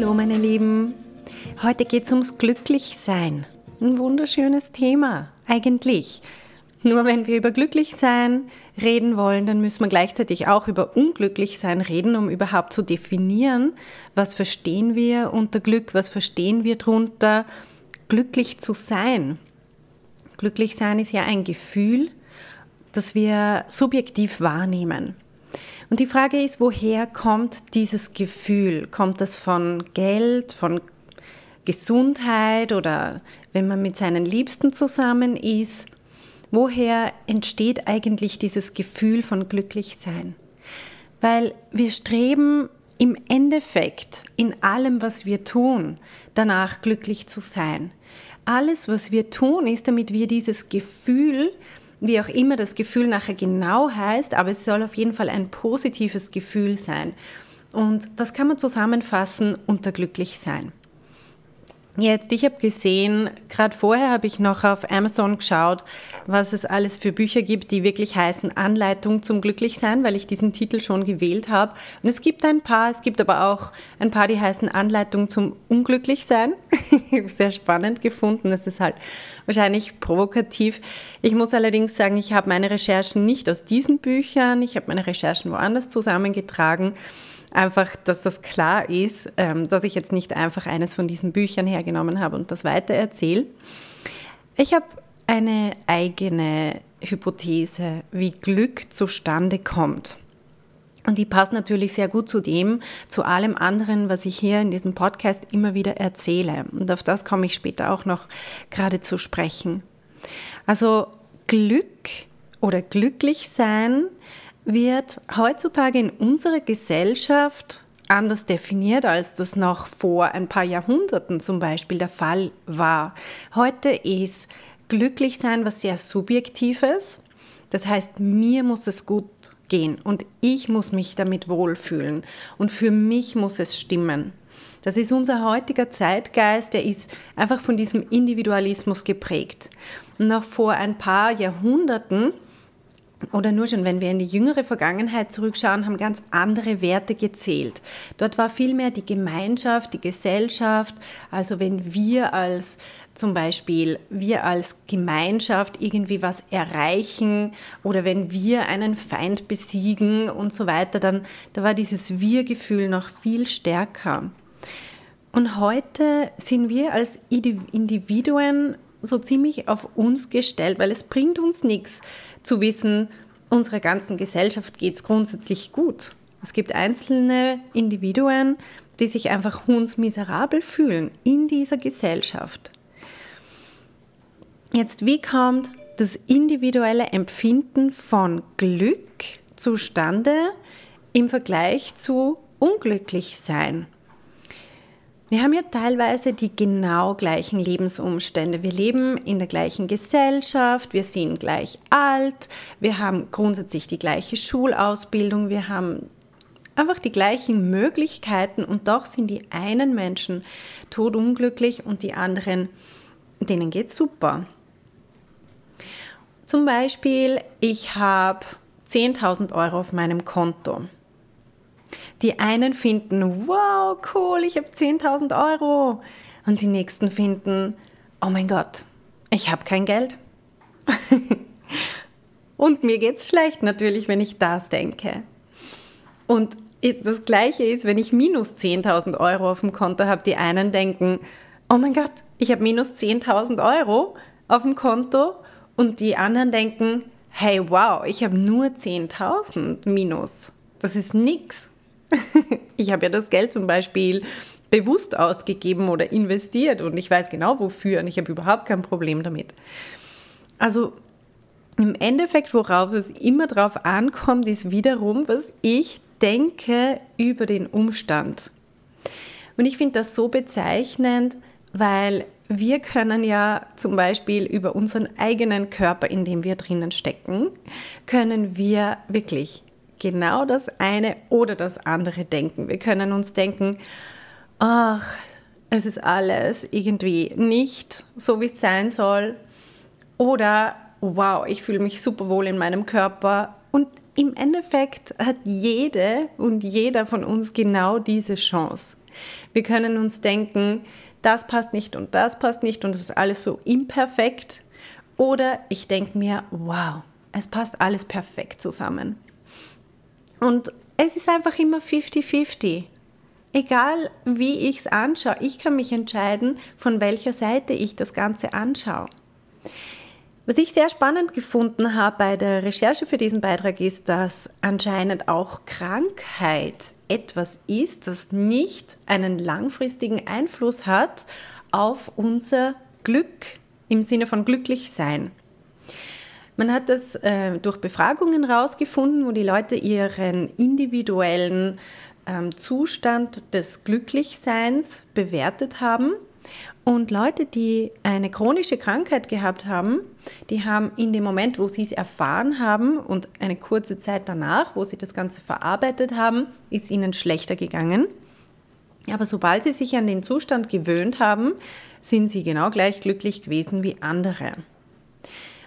Hallo meine Lieben, heute geht es ums Glücklichsein. Ein wunderschönes Thema, eigentlich. Nur wenn wir über Glücklichsein reden wollen, dann müssen wir gleichzeitig auch über Unglücklichsein reden, um überhaupt zu definieren, was verstehen wir unter Glück, was verstehen wir darunter, glücklich zu sein. Glücklich sein ist ja ein Gefühl, das wir subjektiv wahrnehmen. Und die Frage ist, woher kommt dieses Gefühl? Kommt das von Geld, von Gesundheit oder wenn man mit seinen Liebsten zusammen ist? Woher entsteht eigentlich dieses Gefühl von Glücklichsein? Weil wir streben im Endeffekt in allem, was wir tun, danach glücklich zu sein. Alles, was wir tun, ist, damit wir dieses Gefühl wie auch immer das Gefühl nachher genau heißt, aber es soll auf jeden Fall ein positives Gefühl sein. Und das kann man zusammenfassen unter glücklich sein. Jetzt, ich habe gesehen, gerade vorher habe ich noch auf Amazon geschaut, was es alles für Bücher gibt, die wirklich heißen Anleitung zum Glücklichsein, weil ich diesen Titel schon gewählt habe. Und es gibt ein paar, es gibt aber auch ein paar, die heißen Anleitung zum Unglücklichsein. Sehr spannend gefunden. Das ist halt wahrscheinlich provokativ. Ich muss allerdings sagen, ich habe meine Recherchen nicht aus diesen Büchern, ich habe meine Recherchen woanders zusammengetragen einfach, dass das klar ist, ähm, dass ich jetzt nicht einfach eines von diesen Büchern hergenommen habe und das weiter erzähle. Ich habe eine eigene Hypothese, wie Glück zustande kommt. Und die passt natürlich sehr gut zu dem, zu allem anderen, was ich hier in diesem Podcast immer wieder erzähle. Und auf das komme ich später auch noch gerade zu sprechen. Also Glück oder glücklich sein wird heutzutage in unserer Gesellschaft anders definiert, als das noch vor ein paar Jahrhunderten zum Beispiel der Fall war. Heute ist glücklich sein was sehr Subjektives. Das heißt, mir muss es gut gehen und ich muss mich damit wohlfühlen und für mich muss es stimmen. Das ist unser heutiger Zeitgeist, der ist einfach von diesem Individualismus geprägt. Noch vor ein paar Jahrhunderten oder nur schon, wenn wir in die jüngere Vergangenheit zurückschauen, haben ganz andere Werte gezählt. Dort war vielmehr die Gemeinschaft, die Gesellschaft, also wenn wir als zum Beispiel wir als Gemeinschaft irgendwie was erreichen oder wenn wir einen Feind besiegen und so weiter, dann da war dieses Wir-Gefühl noch viel stärker. Und heute sind wir als Individuen so ziemlich auf uns gestellt, weil es bringt uns nichts zu wissen, unserer ganzen Gesellschaft geht es grundsätzlich gut. Es gibt einzelne Individuen, die sich einfach hundsmiserabel fühlen in dieser Gesellschaft. Jetzt, wie kommt das individuelle Empfinden von Glück zustande im Vergleich zu unglücklich sein? Wir haben ja teilweise die genau gleichen Lebensumstände. Wir leben in der gleichen Gesellschaft, wir sind gleich alt, wir haben grundsätzlich die gleiche Schulausbildung, wir haben einfach die gleichen Möglichkeiten und doch sind die einen Menschen todunglücklich und die anderen, denen geht super. Zum Beispiel, ich habe 10.000 Euro auf meinem Konto. Die einen finden, wow, cool, ich habe 10.000 Euro. Und die nächsten finden, oh mein Gott, ich habe kein Geld. Und mir geht es schlecht natürlich, wenn ich das denke. Und das Gleiche ist, wenn ich minus 10.000 Euro auf dem Konto habe, die einen denken, oh mein Gott, ich habe minus 10.000 Euro auf dem Konto. Und die anderen denken, hey, wow, ich habe nur 10.000 minus. Das ist nichts. ich habe ja das Geld zum Beispiel bewusst ausgegeben oder investiert und ich weiß genau wofür und ich habe überhaupt kein Problem damit. Also im Endeffekt, worauf es immer drauf ankommt, ist wiederum, was ich denke über den Umstand. Und ich finde das so bezeichnend, weil wir können ja zum Beispiel über unseren eigenen Körper, in dem wir drinnen stecken, können wir wirklich genau das eine oder das andere denken. Wir können uns denken, ach, es ist alles irgendwie nicht so, wie es sein soll. Oder, wow, ich fühle mich super wohl in meinem Körper. Und im Endeffekt hat jede und jeder von uns genau diese Chance. Wir können uns denken, das passt nicht und das passt nicht und es ist alles so imperfekt. Oder ich denke mir, wow, es passt alles perfekt zusammen. Und es ist einfach immer 50-50. Egal wie ich es anschaue, ich kann mich entscheiden, von welcher Seite ich das Ganze anschaue. Was ich sehr spannend gefunden habe bei der Recherche für diesen Beitrag ist, dass anscheinend auch Krankheit etwas ist, das nicht einen langfristigen Einfluss hat auf unser Glück im Sinne von glücklich sein. Man hat das äh, durch Befragungen herausgefunden, wo die Leute ihren individuellen ähm, Zustand des Glücklichseins bewertet haben. Und Leute, die eine chronische Krankheit gehabt haben, die haben in dem Moment, wo sie es erfahren haben und eine kurze Zeit danach, wo sie das Ganze verarbeitet haben, ist ihnen schlechter gegangen. Aber sobald sie sich an den Zustand gewöhnt haben, sind sie genau gleich glücklich gewesen wie andere.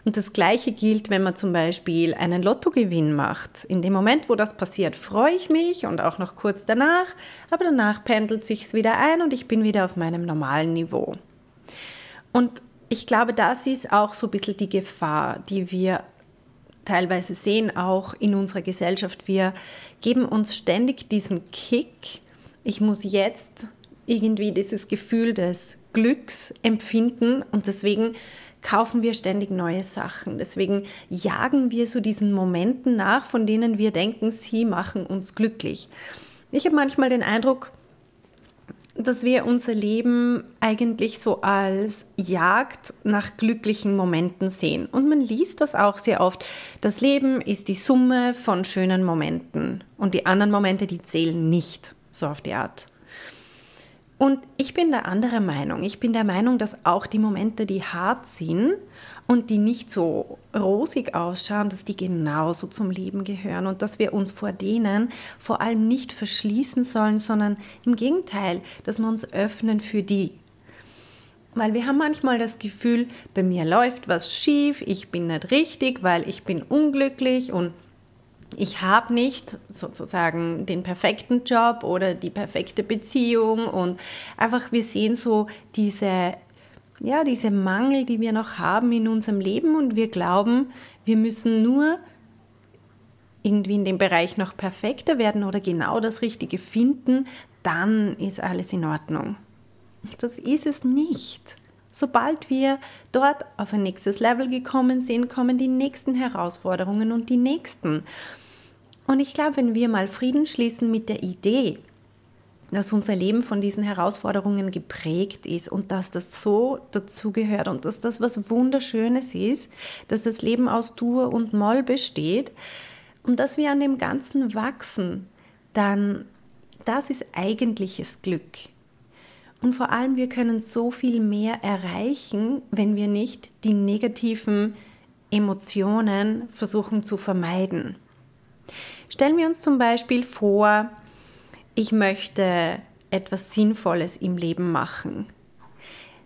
Und das Gleiche gilt, wenn man zum Beispiel einen Lottogewinn macht. In dem Moment, wo das passiert, freue ich mich und auch noch kurz danach, aber danach pendelt sich wieder ein und ich bin wieder auf meinem normalen Niveau. Und ich glaube, das ist auch so ein bisschen die Gefahr, die wir teilweise sehen, auch in unserer Gesellschaft. Wir geben uns ständig diesen Kick. Ich muss jetzt irgendwie dieses Gefühl des Glücks empfinden und deswegen kaufen wir ständig neue Sachen. Deswegen jagen wir so diesen Momenten nach, von denen wir denken, sie machen uns glücklich. Ich habe manchmal den Eindruck, dass wir unser Leben eigentlich so als Jagd nach glücklichen Momenten sehen. Und man liest das auch sehr oft. Das Leben ist die Summe von schönen Momenten und die anderen Momente, die zählen nicht, so auf die Art. Und ich bin der andere Meinung. Ich bin der Meinung, dass auch die Momente, die hart sind und die nicht so rosig ausschauen, dass die genauso zum Leben gehören und dass wir uns vor denen vor allem nicht verschließen sollen, sondern im Gegenteil, dass wir uns öffnen für die. Weil wir haben manchmal das Gefühl, bei mir läuft was schief, ich bin nicht richtig, weil ich bin unglücklich und ich habe nicht sozusagen den perfekten Job oder die perfekte Beziehung und einfach wir sehen so diese ja, diese Mangel, die wir noch haben in unserem Leben und wir glauben, wir müssen nur irgendwie in dem Bereich noch perfekter werden oder genau das Richtige finden, dann ist alles in Ordnung. Das ist es nicht. Sobald wir dort auf ein nächstes Level gekommen sind, kommen die nächsten Herausforderungen und die nächsten. Und ich glaube, wenn wir mal Frieden schließen mit der Idee, dass unser Leben von diesen Herausforderungen geprägt ist und dass das so dazugehört und dass das was Wunderschönes ist, dass das Leben aus Dur und Moll besteht und dass wir an dem Ganzen wachsen, dann das ist eigentliches Glück. Und vor allem, wir können so viel mehr erreichen, wenn wir nicht die negativen Emotionen versuchen zu vermeiden. Stellen wir uns zum Beispiel vor, ich möchte etwas Sinnvolles im Leben machen.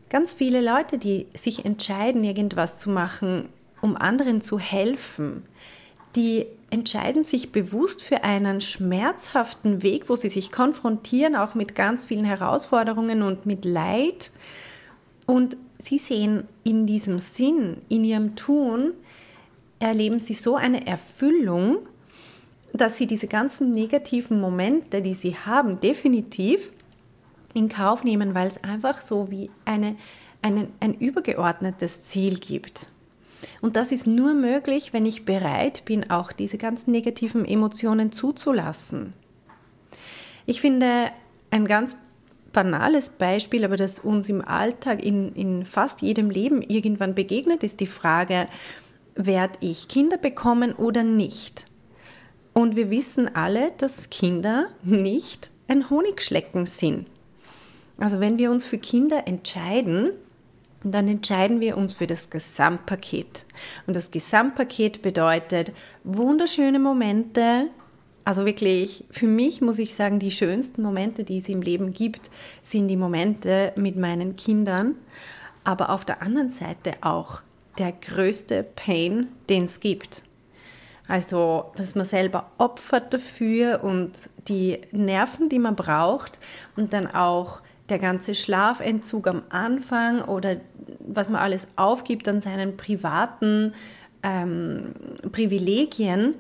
Ganz viele Leute, die sich entscheiden, irgendwas zu machen, um anderen zu helfen, die entscheiden sich bewusst für einen schmerzhaften Weg, wo sie sich konfrontieren, auch mit ganz vielen Herausforderungen und mit Leid. Und sie sehen in diesem Sinn, in ihrem Tun, erleben sie so eine Erfüllung, dass sie diese ganzen negativen Momente, die sie haben, definitiv in Kauf nehmen, weil es einfach so wie eine, eine, ein übergeordnetes Ziel gibt. Und das ist nur möglich, wenn ich bereit bin, auch diese ganzen negativen Emotionen zuzulassen. Ich finde ein ganz banales Beispiel, aber das uns im Alltag in, in fast jedem Leben irgendwann begegnet, ist die Frage, werde ich Kinder bekommen oder nicht? Und wir wissen alle, dass Kinder nicht ein Honigschlecken sind. Also wenn wir uns für Kinder entscheiden, dann entscheiden wir uns für das Gesamtpaket. Und das Gesamtpaket bedeutet wunderschöne Momente. Also wirklich, für mich muss ich sagen, die schönsten Momente, die es im Leben gibt, sind die Momente mit meinen Kindern. Aber auf der anderen Seite auch der größte Pain, den es gibt. Also, dass man selber opfert dafür und die Nerven, die man braucht und dann auch der ganze Schlafentzug am Anfang oder was man alles aufgibt an seinen privaten ähm, Privilegien.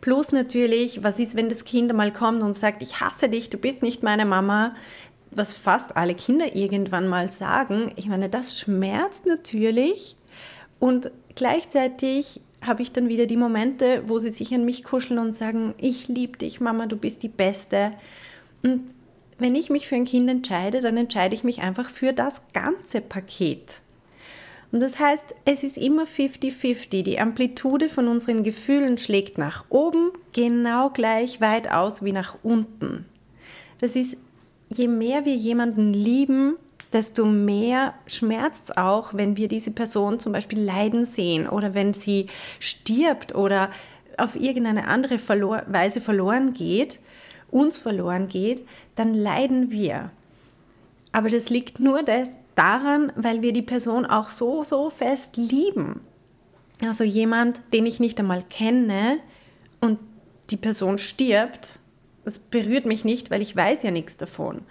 Plus natürlich, was ist, wenn das Kind mal kommt und sagt, ich hasse dich, du bist nicht meine Mama, was fast alle Kinder irgendwann mal sagen. Ich meine, das schmerzt natürlich und gleichzeitig habe ich dann wieder die Momente, wo sie sich an mich kuscheln und sagen, ich liebe dich, Mama, du bist die Beste. Und wenn ich mich für ein Kind entscheide, dann entscheide ich mich einfach für das ganze Paket. Und das heißt, es ist immer 50-50. Die Amplitude von unseren Gefühlen schlägt nach oben genau gleich weit aus wie nach unten. Das ist, je mehr wir jemanden lieben, desto mehr schmerzt es auch, wenn wir diese Person zum Beispiel leiden sehen oder wenn sie stirbt oder auf irgendeine andere Weise verloren geht uns verloren geht, dann leiden wir. Aber das liegt nur das daran, weil wir die Person auch so, so fest lieben. Also jemand, den ich nicht einmal kenne und die Person stirbt, das berührt mich nicht, weil ich weiß ja nichts davon.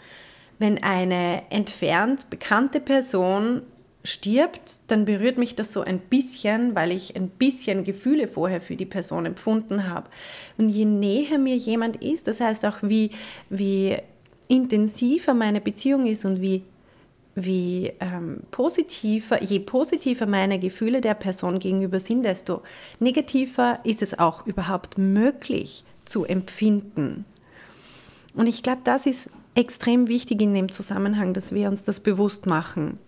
Wenn eine entfernt bekannte Person stirbt, dann berührt mich das so ein bisschen, weil ich ein bisschen Gefühle vorher für die Person empfunden habe. Und je näher mir jemand ist, das heißt auch, wie, wie intensiver meine Beziehung ist und wie, wie ähm, positiver, je positiver meine Gefühle der Person gegenüber sind, desto negativer ist es auch überhaupt möglich zu empfinden. Und ich glaube, das ist extrem wichtig in dem Zusammenhang, dass wir uns das bewusst machen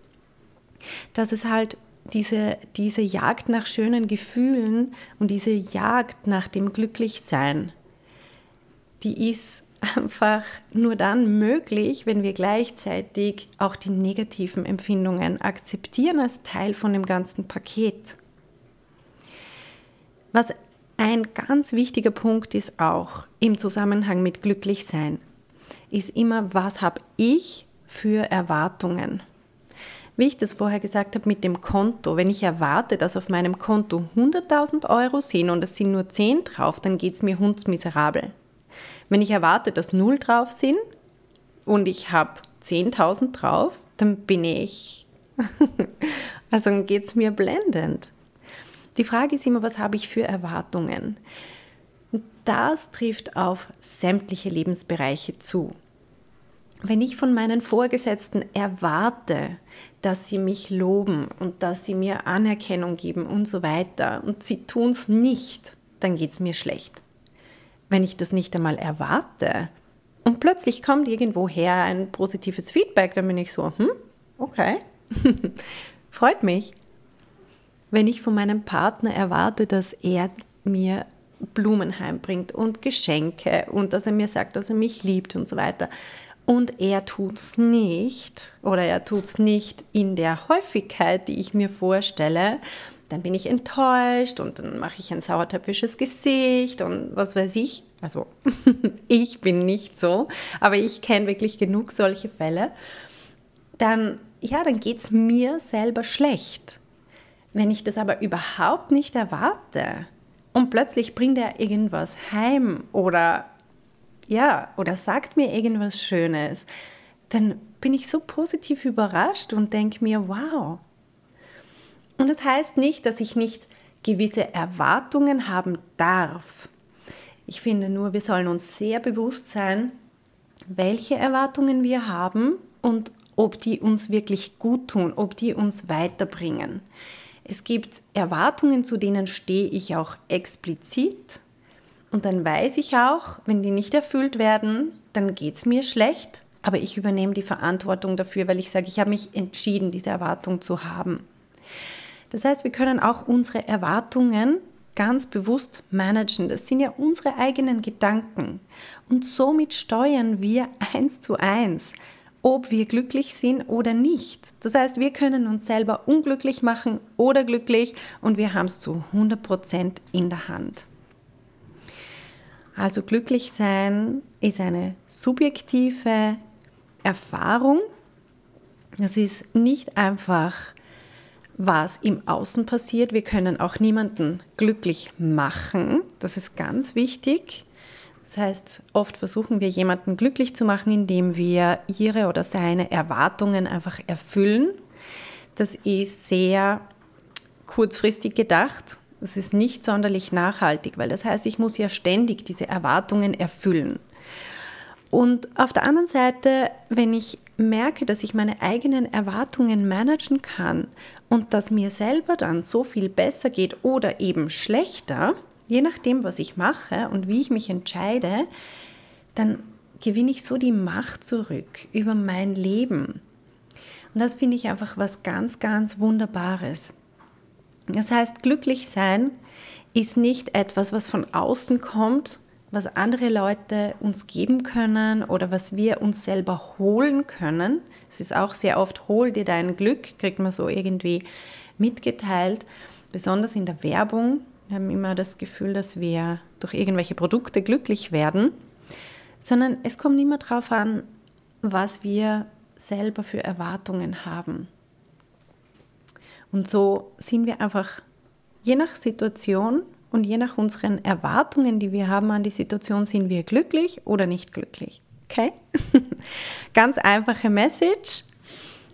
dass es halt diese, diese Jagd nach schönen Gefühlen und diese Jagd nach dem Glücklichsein, die ist einfach nur dann möglich, wenn wir gleichzeitig auch die negativen Empfindungen akzeptieren als Teil von dem ganzen Paket. Was ein ganz wichtiger Punkt ist auch im Zusammenhang mit Glücklichsein, ist immer, was habe ich für Erwartungen? Wie ich das vorher gesagt habe mit dem Konto, wenn ich erwarte, dass auf meinem Konto 100.000 Euro sind und es sind nur 10 drauf, dann geht es mir hundsmiserabel. Wenn ich erwarte, dass 0 drauf sind und ich habe 10.000 drauf, dann bin ich, also dann geht es mir blendend. Die Frage ist immer, was habe ich für Erwartungen? Das trifft auf sämtliche Lebensbereiche zu. Wenn ich von meinen Vorgesetzten erwarte, dass sie mich loben und dass sie mir Anerkennung geben und so weiter und sie tun es nicht, dann geht es mir schlecht. Wenn ich das nicht einmal erwarte und plötzlich kommt irgendwoher ein positives Feedback, dann bin ich so, hm, okay, freut mich. Wenn ich von meinem Partner erwarte, dass er mir Blumen heimbringt und Geschenke und dass er mir sagt, dass er mich liebt und so weiter, und er tut es nicht oder er tut es nicht in der Häufigkeit, die ich mir vorstelle, dann bin ich enttäuscht und dann mache ich ein sauertöpfisches Gesicht und was weiß ich. Also ich bin nicht so, aber ich kenne wirklich genug solche Fälle. Dann, ja, dann geht es mir selber schlecht. Wenn ich das aber überhaupt nicht erwarte und plötzlich bringt er irgendwas heim oder ja, oder sagt mir irgendwas Schönes, dann bin ich so positiv überrascht und denke mir, wow. Und das heißt nicht, dass ich nicht gewisse Erwartungen haben darf. Ich finde nur, wir sollen uns sehr bewusst sein, welche Erwartungen wir haben und ob die uns wirklich gut tun, ob die uns weiterbringen. Es gibt Erwartungen, zu denen stehe ich auch explizit und dann weiß ich auch, wenn die nicht erfüllt werden, dann geht es mir schlecht, aber ich übernehme die Verantwortung dafür, weil ich sage, ich habe mich entschieden, diese Erwartung zu haben. Das heißt, wir können auch unsere Erwartungen ganz bewusst managen. Das sind ja unsere eigenen Gedanken. Und somit steuern wir eins zu eins ob wir glücklich sind oder nicht. Das heißt, wir können uns selber unglücklich machen oder glücklich und wir haben es zu 100% in der Hand. Also glücklich sein ist eine subjektive Erfahrung. Es ist nicht einfach, was im Außen passiert. Wir können auch niemanden glücklich machen. Das ist ganz wichtig. Das heißt, oft versuchen wir jemanden glücklich zu machen, indem wir ihre oder seine Erwartungen einfach erfüllen. Das ist sehr kurzfristig gedacht. Das ist nicht sonderlich nachhaltig, weil das heißt, ich muss ja ständig diese Erwartungen erfüllen. Und auf der anderen Seite, wenn ich merke, dass ich meine eigenen Erwartungen managen kann und dass mir selber dann so viel besser geht oder eben schlechter, je nachdem, was ich mache und wie ich mich entscheide, dann gewinne ich so die Macht zurück über mein Leben. Und das finde ich einfach was ganz, ganz Wunderbares. Das heißt, glücklich sein ist nicht etwas, was von außen kommt, was andere Leute uns geben können oder was wir uns selber holen können. Es ist auch sehr oft, hol dir dein Glück, kriegt man so irgendwie mitgeteilt, besonders in der Werbung. Wir haben immer das Gefühl, dass wir durch irgendwelche Produkte glücklich werden, sondern es kommt immer darauf an, was wir selber für Erwartungen haben. Und so sind wir einfach je nach Situation und je nach unseren Erwartungen, die wir haben an die Situation, sind wir glücklich oder nicht glücklich. Okay? Ganz einfache Message,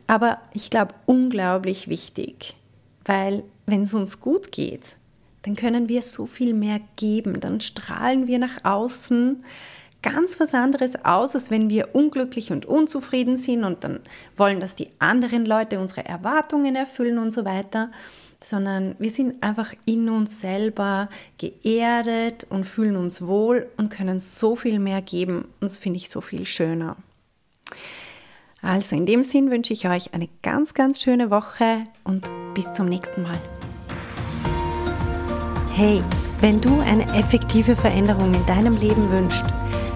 aber ich glaube unglaublich wichtig, weil wenn es uns gut geht, dann können wir so viel mehr geben, dann strahlen wir nach außen ganz was anderes aus, als wenn wir unglücklich und unzufrieden sind und dann wollen, dass die anderen Leute unsere Erwartungen erfüllen und so weiter, sondern wir sind einfach in uns selber geerdet und fühlen uns wohl und können so viel mehr geben und das finde ich so viel schöner. Also in dem Sinn wünsche ich euch eine ganz, ganz schöne Woche und bis zum nächsten Mal. Hey, wenn du eine effektive Veränderung in deinem Leben wünschst,